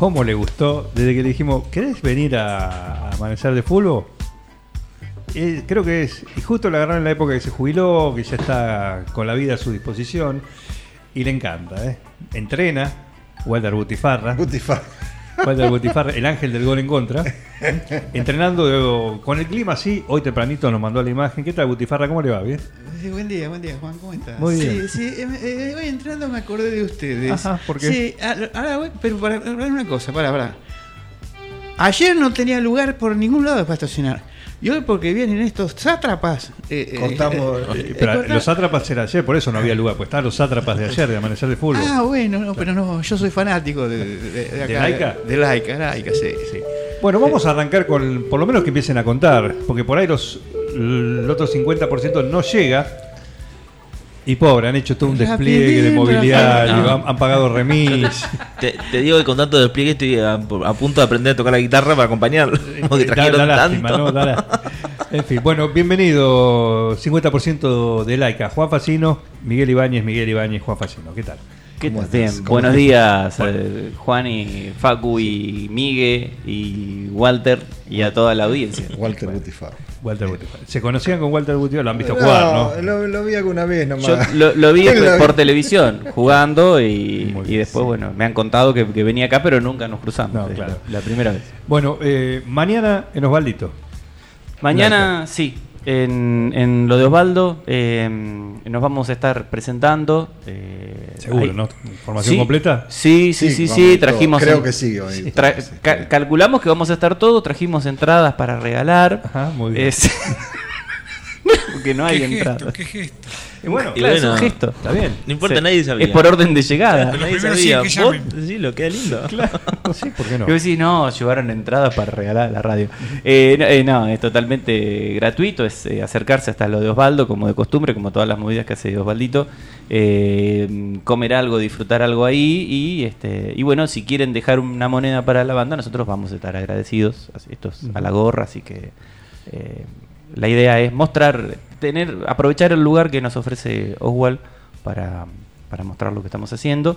¿Cómo le gustó? Desde que le dijimos, ¿querés venir a, amanecer de fútbol? Eh, creo que es, y justo le agarraron en la época que se jubiló, que ya está con la vida a su disposición, y le encanta, ¿eh? Entrena, Walter Butifarra. Butifarra. El ángel del gol en contra. Entrenando con el clima así, hoy tempranito nos mandó la imagen. ¿Qué tal Butifarra? ¿Cómo le va? ¿Bien? Sí, buen día, buen día, Juan, ¿cómo estás? Muy bien. Sí, sí, eh, eh, hoy entrando me acordé de ustedes. Ajá, ¿por qué? Sí, ahora voy, pero para, para una cosa, para, para. Ayer no tenía lugar por ningún lado para estacionar. Y hoy porque vienen estos sátrapas. eh, eh, Contamos, eh, eh, Pero los sátrapas era ayer, por eso no había lugar, pues estaban los sátrapas de ayer, de amanecer de fútbol. Ah, bueno, no, pero no, yo soy fanático de, de, de acá, Laica? De Laica, Laica, sí. Sí. Bueno, vamos a arrancar con, por lo menos que empiecen a contar, porque por ahí los, el otro 50% no llega. Y pobre, han hecho todo un despliegue de mobiliario, rapidín. han, han pagado remis. Te, te digo que con tanto despliegue estoy a, a punto de aprender a tocar la guitarra para acompañar. Porque Da- trajeron da lástima, tanto. ¿no? Da lá- En fin, bueno, bienvenido 50% de Laica. Juan Facino, Miguel Ibáñez, Miguel Ibáñez, Juan Facino. ¿Qué tal? ¿Qué estás? Bien, ¿Cómo buenos días, eh, Juan y Facu y Migue y Walter y a toda la audiencia. Walter Butifarra. Walter Butifarra. ¿Se conocían con Walter Butifarra? Lo han visto jugar, ¿no? Lo, lo vi alguna vez nomás. Yo lo, lo vi por televisión jugando y, después, sí. bueno, me han contado que, que venía acá, pero nunca nos cruzamos. No, es claro. la, la primera vez. Bueno, eh, mañana en Osvaldito. Mañana, sí, en, en lo de Osvaldo eh, nos vamos a estar presentando. eh, Seguro, ahí- ¿no? ¿Información Sí, completa? Sí, sí, sí, sí, trajimos. Creo en- que sí. hoy. Tra- Sí, ca- sí. calculamos que vamos a estar todos, trajimos entradas para regalar. Ajá, muy bien. Es- Porque no hay ¿Qué entradas. ¿Qué gesto? Y bueno, Claro, es un gesto. está bien. No importa, Sí. nadie sabía. Es por orden de llegada. Nadie primero sabía. sí ¿Vos? llamen. Sí, lo queda lindo. Sí, ¿por qué no? Yo decía, no, llevaron entradas para regalar a la radio. Eh, no, eh, no, es totalmente gratuito, es eh, acercarse hasta lo de Osvaldo, como de costumbre, como todas las movidas que hace Osvaldito. Eh, comer algo, disfrutar algo ahí y este y bueno, si quieren dejar una moneda para la banda, nosotros vamos a estar agradecidos. Esto es a la gorra, así que eh, la idea es mostrar, tener, aprovechar el lugar que nos ofrece Oswald para, para mostrar lo que estamos haciendo.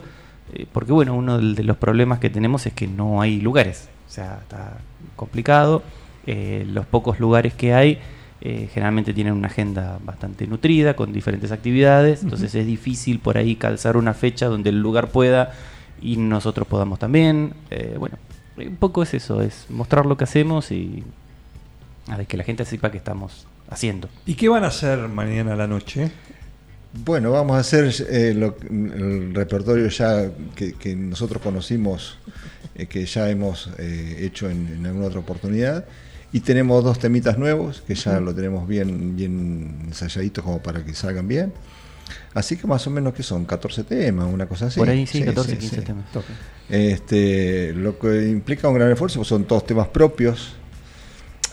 Eh, porque bueno, uno de los problemas que tenemos es que no hay lugares. O sea, está complicado. Eh, los pocos lugares que hay eh, generalmente tienen una agenda bastante nutrida, con diferentes actividades. Entonces es difícil por ahí calzar una fecha donde el lugar pueda y nosotros podamos también. Bueno, un poco es eso, es mostrar lo que hacemos y a ver, que la gente sepa que estamos haciendo. ¿Y qué van a hacer mañana a la noche? Bueno, vamos a hacer eh, lo- el repertorio ya que, que nosotros conocimos, eh, que ya hemos eh, hecho en, en alguna otra oportunidad. Y tenemos dos temitas nuevos, que ya lo tenemos bien, bien ensayaditos como para que salgan bien. Así que más o menos que son 14 temas, una cosa así. por ahí sí, 14, sí, 15 sí. temas. Este, lo que implica un gran esfuerzo, pues son todos temas propios.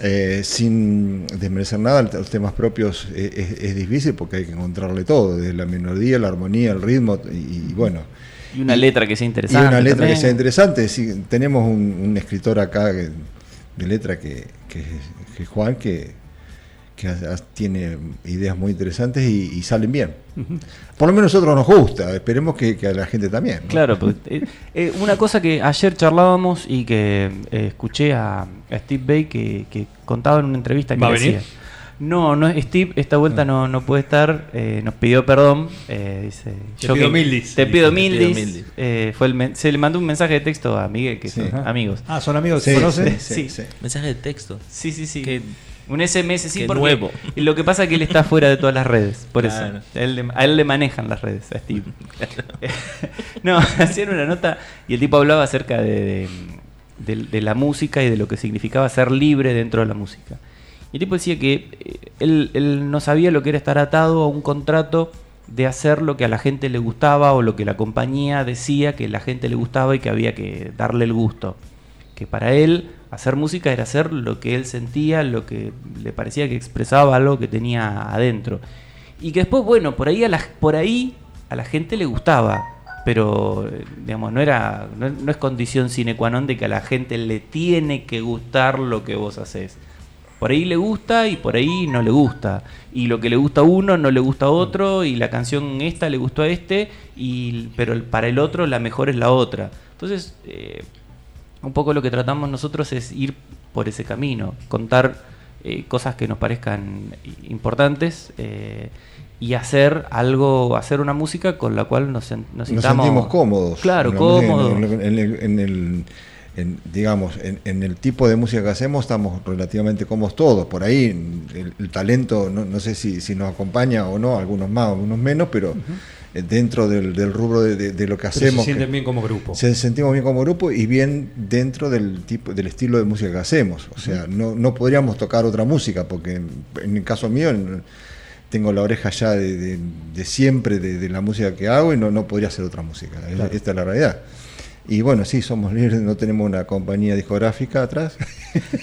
Eh, sin desmerecer nada, los temas propios es, es- es difícil porque hay que encontrarle todo, desde la melodía, la armonía, el ritmo y, y bueno. Y una letra que sea Y interesante. una letra que sea interesante. Sí, tenemos un, un escritor acá de letra que, que, que es Juan, que, que tiene ideas muy interesantes y, y salen bien. Por lo menos a nosotros nos gusta, esperemos que, que a la gente también. ¿no? Claro, porque, eh, eh, una cosa que ayer charlábamos y que eh, escuché a, a Steve Bay que, que contaba en una entrevista que ¿Va a le venir? No, no Steve, esta vuelta no, no puede estar, eh, nos pidió perdón, eh, dice, Te yo pido que- mil dis. Te pido Te mil pido dis, mil dis. eh, fue el men- se le mandó un mensaje de texto a Miguel, que Sí. son Ajá. amigos. Ah, ¿son amigos? Sí, ¿Se conocen? sí, Sí. sí. Mensaje de texto. Sí, sí, sí. Un SMS, sí, porque nuevo. y lo que pasa es que él está fuera de todas las redes, por Claro. eso. A él, le- a él le manejan las redes, a Steve. no, hacían una nota y el tipo hablaba acerca de, de, de- de la música y de lo que significaba ser libre dentro de la música. Y el tipo decía que eh, él, él no sabía lo que era estar atado a un contrato de hacer lo que a la gente le gustaba o lo que la compañía decía que la gente le gustaba y que había que darle el gusto. que para él hacer música era hacer lo que él sentía, lo que le parecía que expresaba algo que tenía adentro. Y que después, bueno, por ahí a la, por ahí a la gente le gustaba, pero digamos, no era no, es condición sine qua non de que a la gente le tiene que gustar lo que vos haces. Por ahí le gusta y por ahí no le gusta. Y lo que le gusta a uno no le gusta a otro. Y la canción esta le gustó a este. Y, pero para el otro la mejor es la otra. Entonces, eh, un poco lo que tratamos nosotros es ir por ese camino. Contar eh, cosas que nos parezcan importantes. eh, y hacer algo, hacer una música con la cual nos, nos Nos sintamos sentimos cómodos. Claro, cómodos. En, el- en el- en el- en, digamos, en, en el tipo de música que hacemos estamos relativamente cómodos todos. Por ahí el, el talento, no, no sé si, si nos acompaña o no, algunos más, algunos menos, pero dentro del, del rubro de, de- de lo que Pero hacemos. se sienten que- bien como grupo. se sentimos bien como grupo y bien dentro del tipo del estilo de música que hacemos. O sea, no, no podríamos tocar otra música, porque en, en el caso mío en- tengo la oreja ya de, de- de siempre de, de la música que hago y no, no podría hacer otra música. Es- Claro. Esta es la realidad. Y bueno, sí, somos libres, no tenemos una compañía discográfica atrás.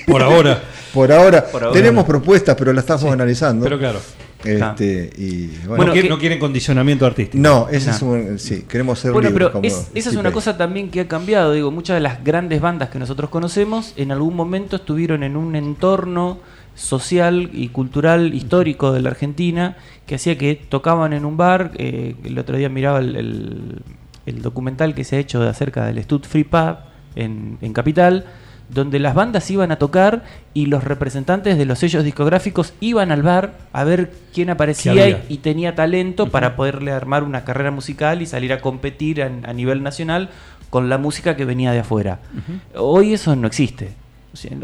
Por ahora. Por ahora. Por ahora. tenemos propuestas, pero las estamos Sí, analizando. pero claro. Este, y bueno, no, quieren, no quieren condicionamiento artístico. No, ese es un, sí, queremos ser Bueno, libres pero como es- esa es una cosa también que ha cambiado. Digo, muchas de las grandes bandas que nosotros conocemos en algún momento estuvieron en un entorno social y cultural histórico de la Argentina que hacía que tocaban en un bar. eh, el otro día miraba el, el- el documental que se ha hecho de acerca del Stud Free Pub en, en Capital donde las bandas iban a tocar y los representantes de los sellos discográficos iban al bar a ver quién aparecía ¿Qué y, tenía talento para poderle armar una carrera musical y salir a competir a, a nivel nacional con la música que venía de afuera. Hoy eso no existe.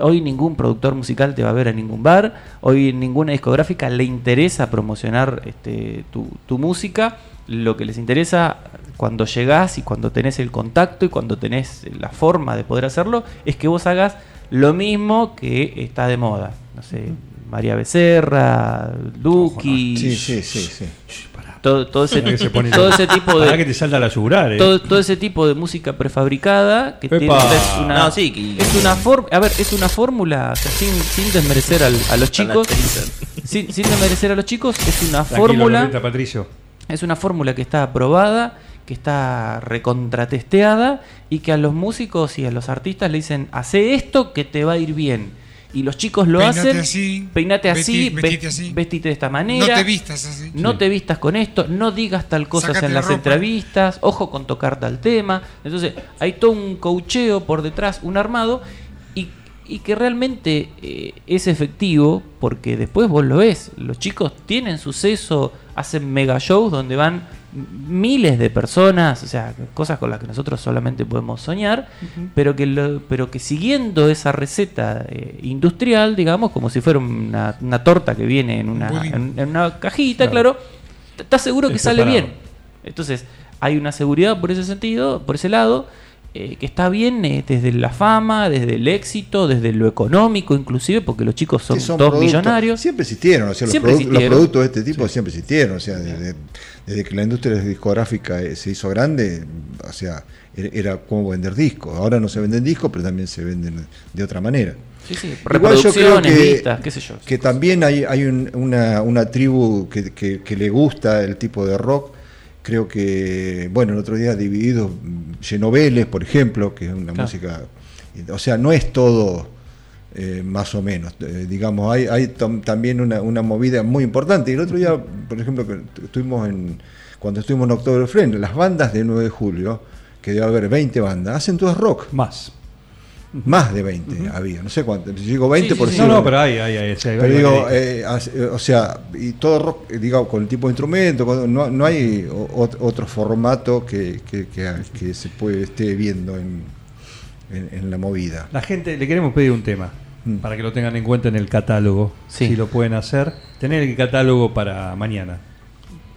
Hoy ningún productor musical te va a ver a ningún bar, hoy ninguna discográfica le interesa promocionar este, tu, tu música, lo que les interesa cuando llegás y cuando tenés el contacto y cuando tenés la forma de poder hacerlo es que vos hagas lo mismo que está de moda. No sé, María Becerra, Duki, Sí, sí, sí, sí. todo, todo ese, Mirá que se pone- todo ese tipo de Pará que te salta la yugular, eh. todo, todo ese tipo de música prefabricada que Epa. tiene es una No, sí, que- es una for- a ver es una fórmula o sea, sin, sin desmerecer al- a los chicos sin, sin desmerecer a los chicos es una Tranquilo, fórmula Patricio. Es una fórmula que está aprobada que está recontratesteada y que a los músicos y a los artistas le dicen hace esto que te va a ir bien y los chicos lo Peinate hacen así, peinate así, vesti- vestite ve- así. vestite de esta manera No te vistas así. no Sí. te vistas con esto, no digas tal cosa en la las ropa. entrevistas, ojo con tocar tal tema. Entonces, hay todo un cocheo por detrás, un armado, y, que realmente eh, es efectivo, porque después vos lo ves. Los chicos tienen suceso, hacen mega shows donde van miles de personas, o sea, cosas con las que nosotros solamente podemos soñar, pero que lo- pero que siguiendo esa receta eh, industrial, digamos, como si fuera una, una torta que viene en una, en, en una cajita, claro, estás seguro que Es sale bien. Entonces, hay una seguridad por ese sentido, por ese lado, eh, que está bien eh, desde la fama, desde el éxito, desde lo económico inclusive, porque los chicos son, Sí, son todos productos- millonarios. Siempre existieron, o sea, los, Siempre produ- los existieron. productos de este tipo siempre existieron, o sea, desde, desde que la industria discográfica eh, se hizo grande, o sea, era, como vender discos. Ahora no se venden discos, pero también se venden de otra manera. Sí, sí, Igual yo creo que, vistas, qué sé yo. que también hay, hay un- una, una tribu que, que- que le gusta el tipo de rock. Creo que, bueno, el otro día Divididos llenó Vélez, por ejemplo, que es una Claro. música. O sea, no es todo eh, más o menos. Eh, digamos, hay, hay tam- también una, una movida muy importante. Y el otro día, por ejemplo, que estuvimos en, cuando estuvimos en October Friend, las bandas de 9 de julio, que debe haber 20 bandas, hacen todas rock. Más. Más de 20 había, no sé cuánto. Si digo 20 Sí, sí, por sí. No, no, pero hay, hay, hay. pero digo, eh, o sea, y todo rock, eh, digo, con el tipo de instrumento, con- no, no hay o- otro formato que, que, que- que se puede esté viendo en, en- en la movida. La gente, le queremos pedir un tema Mm. para que lo tengan en cuenta en el catálogo. Sí. Si lo pueden hacer. Tener el catálogo para mañana.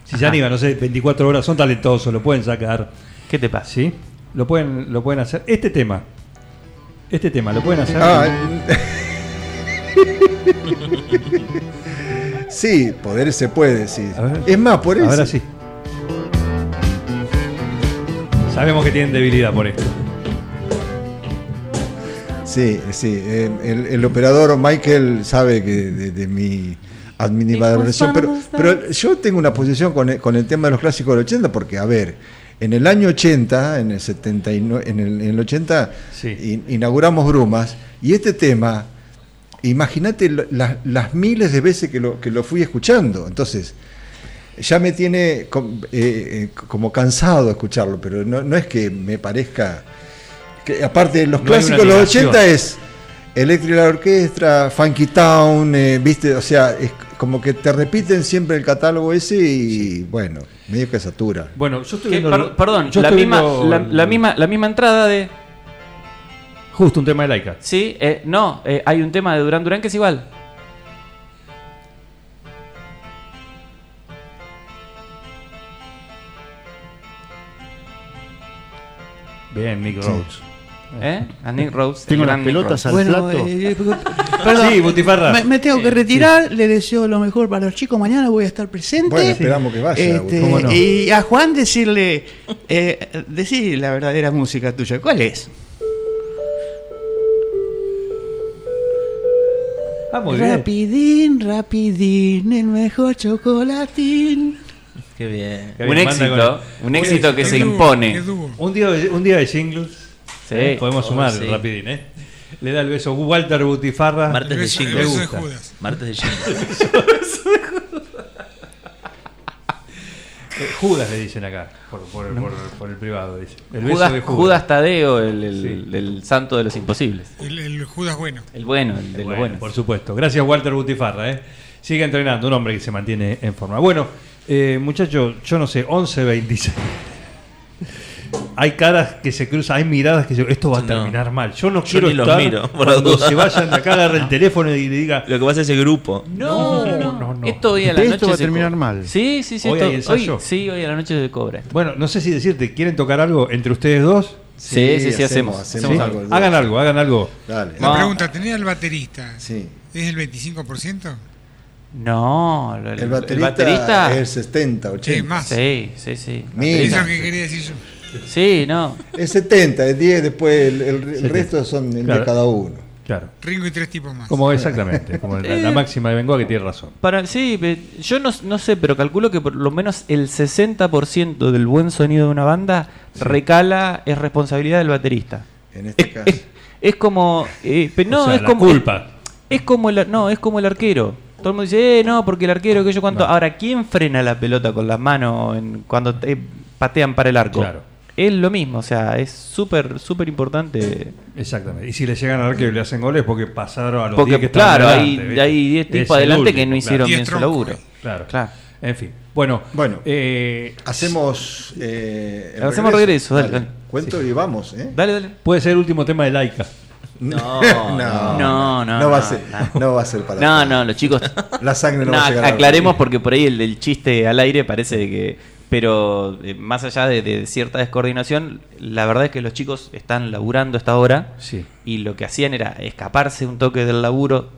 Si se Ajá. animan, no sé, 24 horas, son talentosos, lo pueden sacar. ¿Qué te pasa? ¿Sí? Lo pueden, lo pueden hacer. Este tema. Este tema, ¿lo pueden hacer? Ah, sí, poder se puede, sí. Ver. Es más, por eso. Ahora sí. Sabemos que tienen debilidad por esto. Sí, sí. El, el operador Michael sabe que de, de mi admiración, pero, pero yo tengo una posición con el, con el tema de los clásicos del 80, porque, a ver, en el año 80, en el 79, en el, en el 80, in- inauguramos Brumas, y este tema, imagínate la- las miles de veces que lo, que lo fui escuchando. Entonces, ya me tiene eh, eh, como cansado escucharlo, pero no, no es que me parezca. Que, aparte los No clásicos de los negación. 80 es Electric la Orquestra, Funky Town, eh, viste, o sea, es como que te repiten siempre el catálogo ese y bueno, medio que satura. Bueno, yo estoy viendo. per- perdón, yo la estoy misma, viendo la, el- la misma, la misma entrada de. Justo un tema de Laika. Sí, eh, no, eh, hay un tema de Durán Durán que es igual. Bien, Nick Sí. ¿Eh? A Nick Rhodes. Tengo las pelotas al Bueno, plato. eh, perdón, Sí, Butifarra. Me, me tengo que retirar, le deseo lo mejor para los chicos, mañana voy a estar presente. Bueno, esperamos que vaya. Este, ¿Cómo no? Y a Juan decirle, eh, decir la verdadera música tuya, ¿cuál es? Ah, muy bien. rapidín, rapidín, el mejor chocolatín. Qué bien. Qué Un bien, éxito, con- un éxito que Qué se impone. Un día, de- un día de singles. Sí. ¿eh? Podemos Oh, sumar sí. rapidín, ¿eh? Le da el beso Walter Butifarra. Martes de beso, beso de gusta. Judas. Martes de jingles. Eh, Judas le dicen acá, por, por- por- por el privado. Dice. El beso Judas, de Judas Tadeo, el, el- Sí. el santo de los imposibles. El, el Judas bueno. El bueno, el de los Bueno, buenos. por supuesto. Gracias, Walter Butifarra. ¿eh? Sigue entrenando, un hombre que se mantiene en forma. Bueno, eh, muchachos, yo no sé, 11.26. Hay caras que se cruzan, hay miradas que se... Esto va a No. terminar mal. Yo no Yo quiero ni los estar miro, por cuando duda. se vayan de acá, agarre el teléfono y le diga... Lo que pasa es ese grupo. No, no, No, no, no. Esto hoy a la Esto noche va a terminar co- mal. Sí, sí, sí. ¿Hoy esto- hoy- sí, hoy a la noche se cobra. esto. Bueno, no sé si decirte, ¿quieren tocar algo entre ustedes dos? Sí, sí, sí, hacemos. hacemos hacemos algo. Hagan algo, hagan algo. Dale. La pregunta, ¿tenía el baterista? Sí. ¿Es el 25%? No, el, El baterista, baterista- es el 70, 80. Sí, más. Sí, sí, sí. Mira. Eso que quería decir yo. Sí, no. Es 70, es 10, después el, el- el 70. resto son el Claro. de cada uno. Claro. Ringo y tres tipos más. Como exactamente, como la, la Eh. máxima de Bengoa que tiene razón. Para, sí, yo no, no sé, pero calculo que por lo menos el 60% del buen sonido de una banda recala, es responsabilidad del baterista. En este Es, caso. es- es como. eh, pe- no, O sea, es la como. culpa. Es como el, no, es como el arquero. Todo el mundo dice, eh, no, porque el arquero, que yo cuánto. No. Ahora, ¿quién frena la pelota con las manos en- cuando te patean para el arco? Claro. Es lo mismo, o sea, es súper, súper importante. Exactamente. Y si le llegan al arquero y le hacen goles porque pasaron a los Porque, 10 que estaban claro, adelante, hay- ¿viste? hay 10 Es tipos el adelante que no hicieron bien su laburo. Claro. Claro. En fin. Bueno, Bueno. eh, Hacemos. eh, el Hacemos regreso, dale, dale. Cuento y vamos, ¿eh? Dale, dale. puede ser el último tema de Laika. No, no, No, no, no va a no, ser, no. no va a ser para No, no, los chicos. La sangre no, No, va a llegar a- aclaremos porque por ahí el, el chiste al aire parece que. Pero eh, más allá de, de cierta descoordinación, la verdad es que los chicos están laburando esta hora Sí. y lo que hacían era escaparse un toque del laburo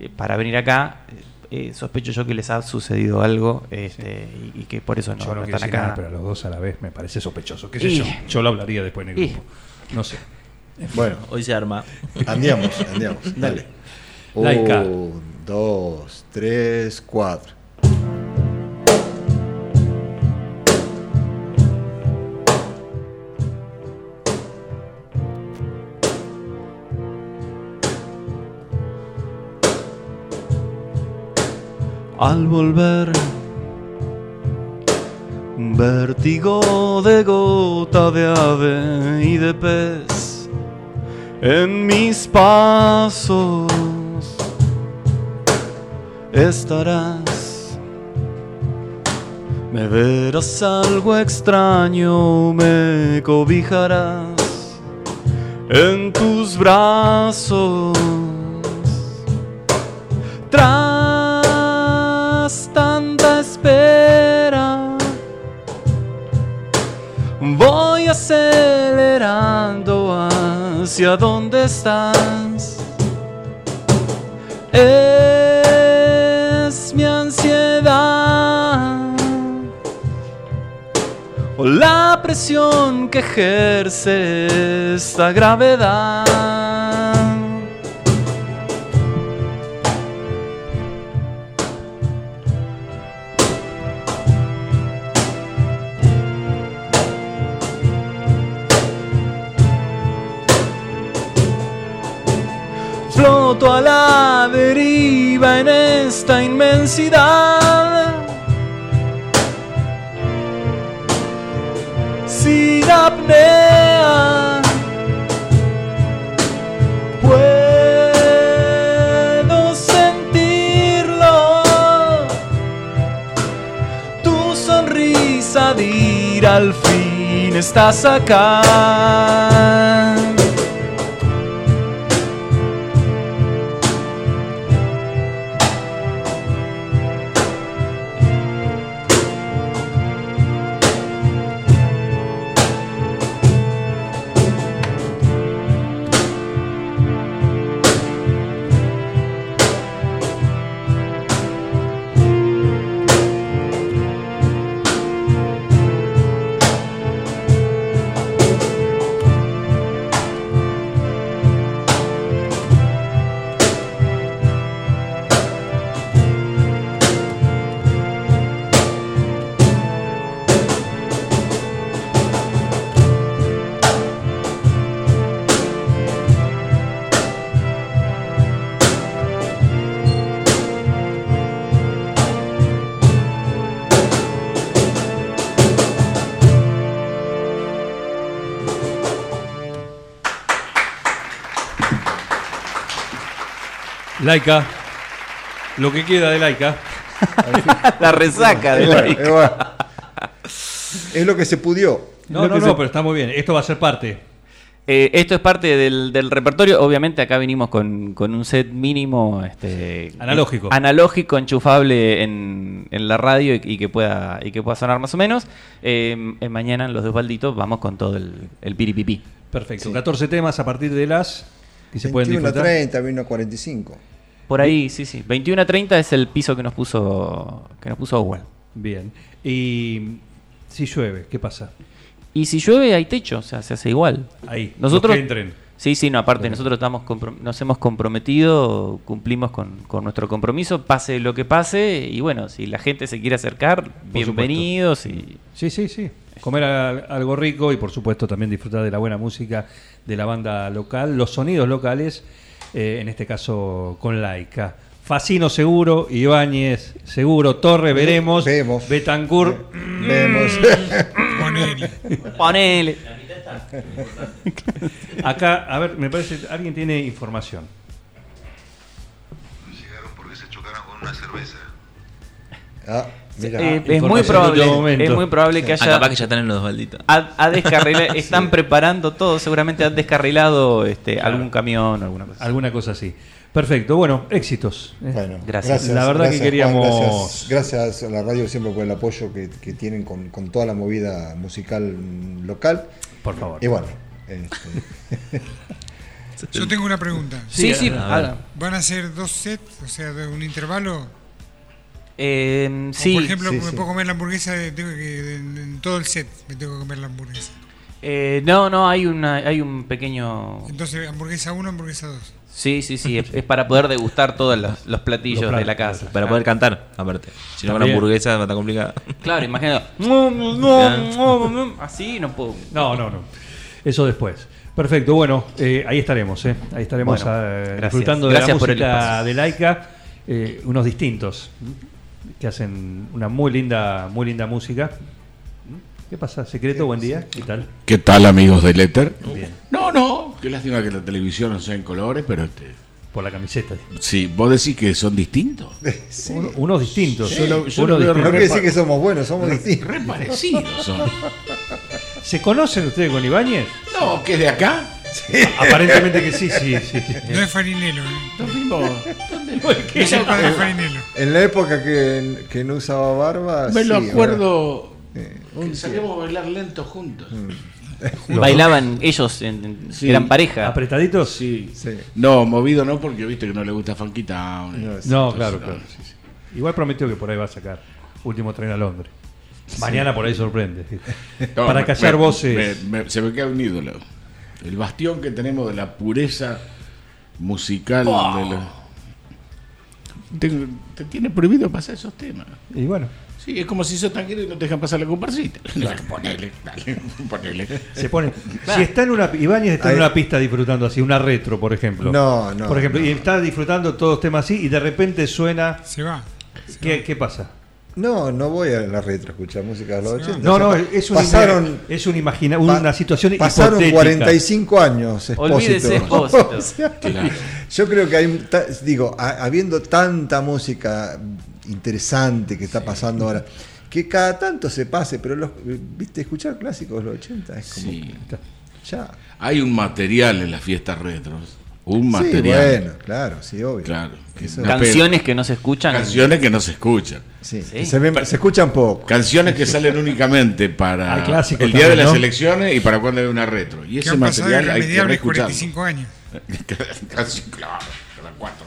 eh, para venir acá. Eh, sospecho yo que les ha sucedido algo este, y, y que por eso no, Yo no, no quiero están nada, acá. pero a los dos a la vez me parece sospechoso. ¿Qué sé Y- yo? Yo lo hablaría después en el y- grupo. No sé. Bueno, Hoy se arma. andiamos, andiamos. Dale. Laika. Un, dos, tres, cuatro. Al volver, vértigo de gota de ave y de pez en mis pasos estarás. Me verás algo extraño, me cobijarás en tus brazos. Acelerando hacia donde estás. Es mi ansiedad o la presión que ejerce esta gravedad. A la deriva en esta inmensidad. Sin apnea. Puedo sentirlo. Tu sonrisa dir al fin estás acá. Laika. Lo que queda de Laika. La resaca de bueno, Laika. es lo que se pudió. No, no, no, se- pero está muy bien. Esto va a ser parte. Eh, esto es parte del, del repertorio. Obviamente acá vinimos con, con un set mínimo este, Analógico. analógico, enchufable en, en la radio y, y que pueda y que pueda sonar más o menos. Eh, eh, mañana en los dos balditos vamos con todo el, el piripipí. Perfecto. Sí. 14 temas a partir de las que se pueden 21 a disfrutar. 30, 21 a 45. Por ahí, sí, sí. 21 a 30 es el piso que nos puso que nos puso Owen. Bien. Y si llueve, ¿qué pasa? Y si llueve hay techo, o sea, se hace igual. Ahí. Nosotros los que entren. Sí, sí, no, aparte nosotros estamos nos hemos comprometido, cumplimos con, con nuestro compromiso, pase lo que pase, y bueno, si la gente se quiere acercar, bienvenidos y Sí, sí, sí. Comer al- algo rico y por supuesto también disfrutar de la buena música de la banda local, los sonidos locales, eh, en este caso con Laika. Facino seguro, Ibáñez seguro, Torre veremos, Vemos. Betancourt. Vemos. Ponele. ponele. Acá, a ver, me parece, alguien tiene información. Llegaron porque se chocaron con una cerveza. Ah, mira. Eh, es muy probable, es muy probable que Ah, haya capaz que ya están en los balditos. ha, ha descarrilado, están preparando todo, seguramente han descarrilado este algún camión o alguna cosa. Alguna cosa así. Perfecto, bueno, éxitos. Bueno, Gracias. La verdad que Juan, queríamos- gracias, gracias a la radio siempre por el apoyo que, que tienen con, con toda la movida musical local. Por favor. Y bueno, este, Yo tengo una pregunta. Sí, sí, a ver. haga. ¿Van a ser dos sets? O sea, de un intervalo. Eh, O, sí, por ejemplo, sí, me sí. puedo comer la hamburguesa de- en, en todo el set. Me tengo que comer la hamburguesa. eh, no, no, hay una, hay un pequeño Entonces, hamburguesa 1, hamburguesa 2. Sí, sí, sí, es, es para poder degustar todos los, los platillos Los de la casa. Para poder cantar, aparte. Si no, También. hamburguesa va a estar complicado. Claro, imagínate. No, no, no, no, no, Así no puedo. No, no, no. Eso después. Perfecto, bueno, eh, ahí estaremos, ¿eh? Ahí estaremos Bueno, gracias. disfrutando de Gracias la por el música de Laika, eh, unos distintos. Que hacen una muy linda, muy linda música. ¿Qué pasa? Secreto, buen día, ¿qué tal? ¿Qué tal amigos del Éter? Bien, No, no, qué lástima que la televisión no sea en colores, pero este, por la camiseta. sí, vos decís que son distintos. sí. Uno- unos distintos. Yo lo- yo veo distintos. no quiere decir que somos buenos, somos distintos. Re parecidos son. ¿Se conocen ustedes con Ibáñez? No, que es de acá. Aparentemente que sí, sí, sí. sí. No es farinelo, ¿eh? ¿Dónde lo No farinelo. En la época que, que no usaba barba. Me lo acuerdo. Eh, salíamos a bailar lento juntos. Bailaban ellos, en- en- Sí. eran pareja. ¿Apretaditos? Sí. Sí. No, movido no, porque viste que no le gusta Funky Town. No, claro, claro. sí, sí. Igual prometió que por ahí va a sacar último tren a Londres. Mañana por ahí sorprende. No, Para callar me- voces. me- me- se me queda un ídolo. El bastión que tenemos de la pureza musical. de la- te, te tiene prohibido pasar esos temas. Y bueno, Sí, es como si sos tanquero y no te dejan pasar la comparsita. ponele, dale, ponele. se pone. Si está en una. Ibáñez está en una pista disfrutando así, una retro, por ejemplo. No, no, Por ejemplo, no. y está disfrutando todos temas así y de repente suena. Se va. ¿Qué, qué pasa? No, no voy a la retro a escuchar música de los 80. No, no, O sea, es, un pasaron, es un imagina, una pa- situación pasaron hipotética. 45 años, Espósito. Olvídese, Espósito. O sea, Claro. Yo creo que hay, ta- digo, ha- habiendo tanta música interesante que está pasando ahora, que cada tanto se pase, pero los, viste, escuchar clásicos de los 80 es como Sí. ya. Hay un material en las fiestas retros. Un Sí, material. bueno, claro, sí, obvio. Claro. Eso- Canciones que no se escuchan. Canciones que no se escuchan. Sí, Sí. que Se, ven- se escuchan poco. Canciones que salen únicamente para el día de las ¿no? elecciones y para cuando hay una retro. Y ese material hay que reescucharlo. 45 años. Casi, claro, cuatro.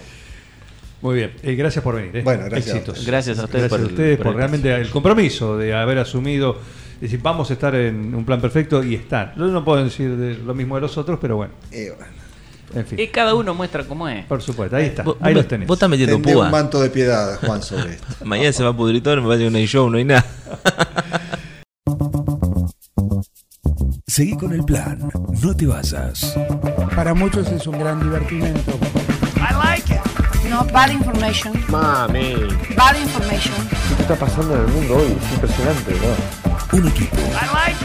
Muy bien, eh, gracias por venir. eh. Bueno, gracias. Éxitos. Gracias a ustedes Gracias por a ustedes por realmente el compromiso de haber asumido. Es decir, vamos a estar en un plan perfecto y están. Yo no puedo decir de- lo mismo de los otros, pero bueno, Eh, bueno. En fin. Y cada uno muestra cómo es. Por supuesto, ahí está. Vos, Ahí los tenés. vos estás metiendo Tendé un púa. manto de piedad, Juan, sobre esto. Mañana se va a pudrir todo, me parece que no hay show, no hay nada. Seguí con el plan. No te vayas. Para muchos es un gran divertimento. No, bad information. Mami. Bad information. ¿Qué está pasando en el mundo hoy? Es impresionante, ¿verdad? Un equipo.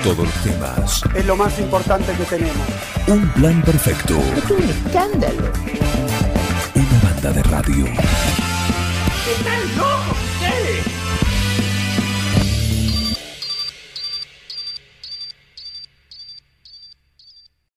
Todos los temas. Es lo más importante que tenemos. Un plan perfecto. Es un escándalo. Una banda de radio. ¡Están locos!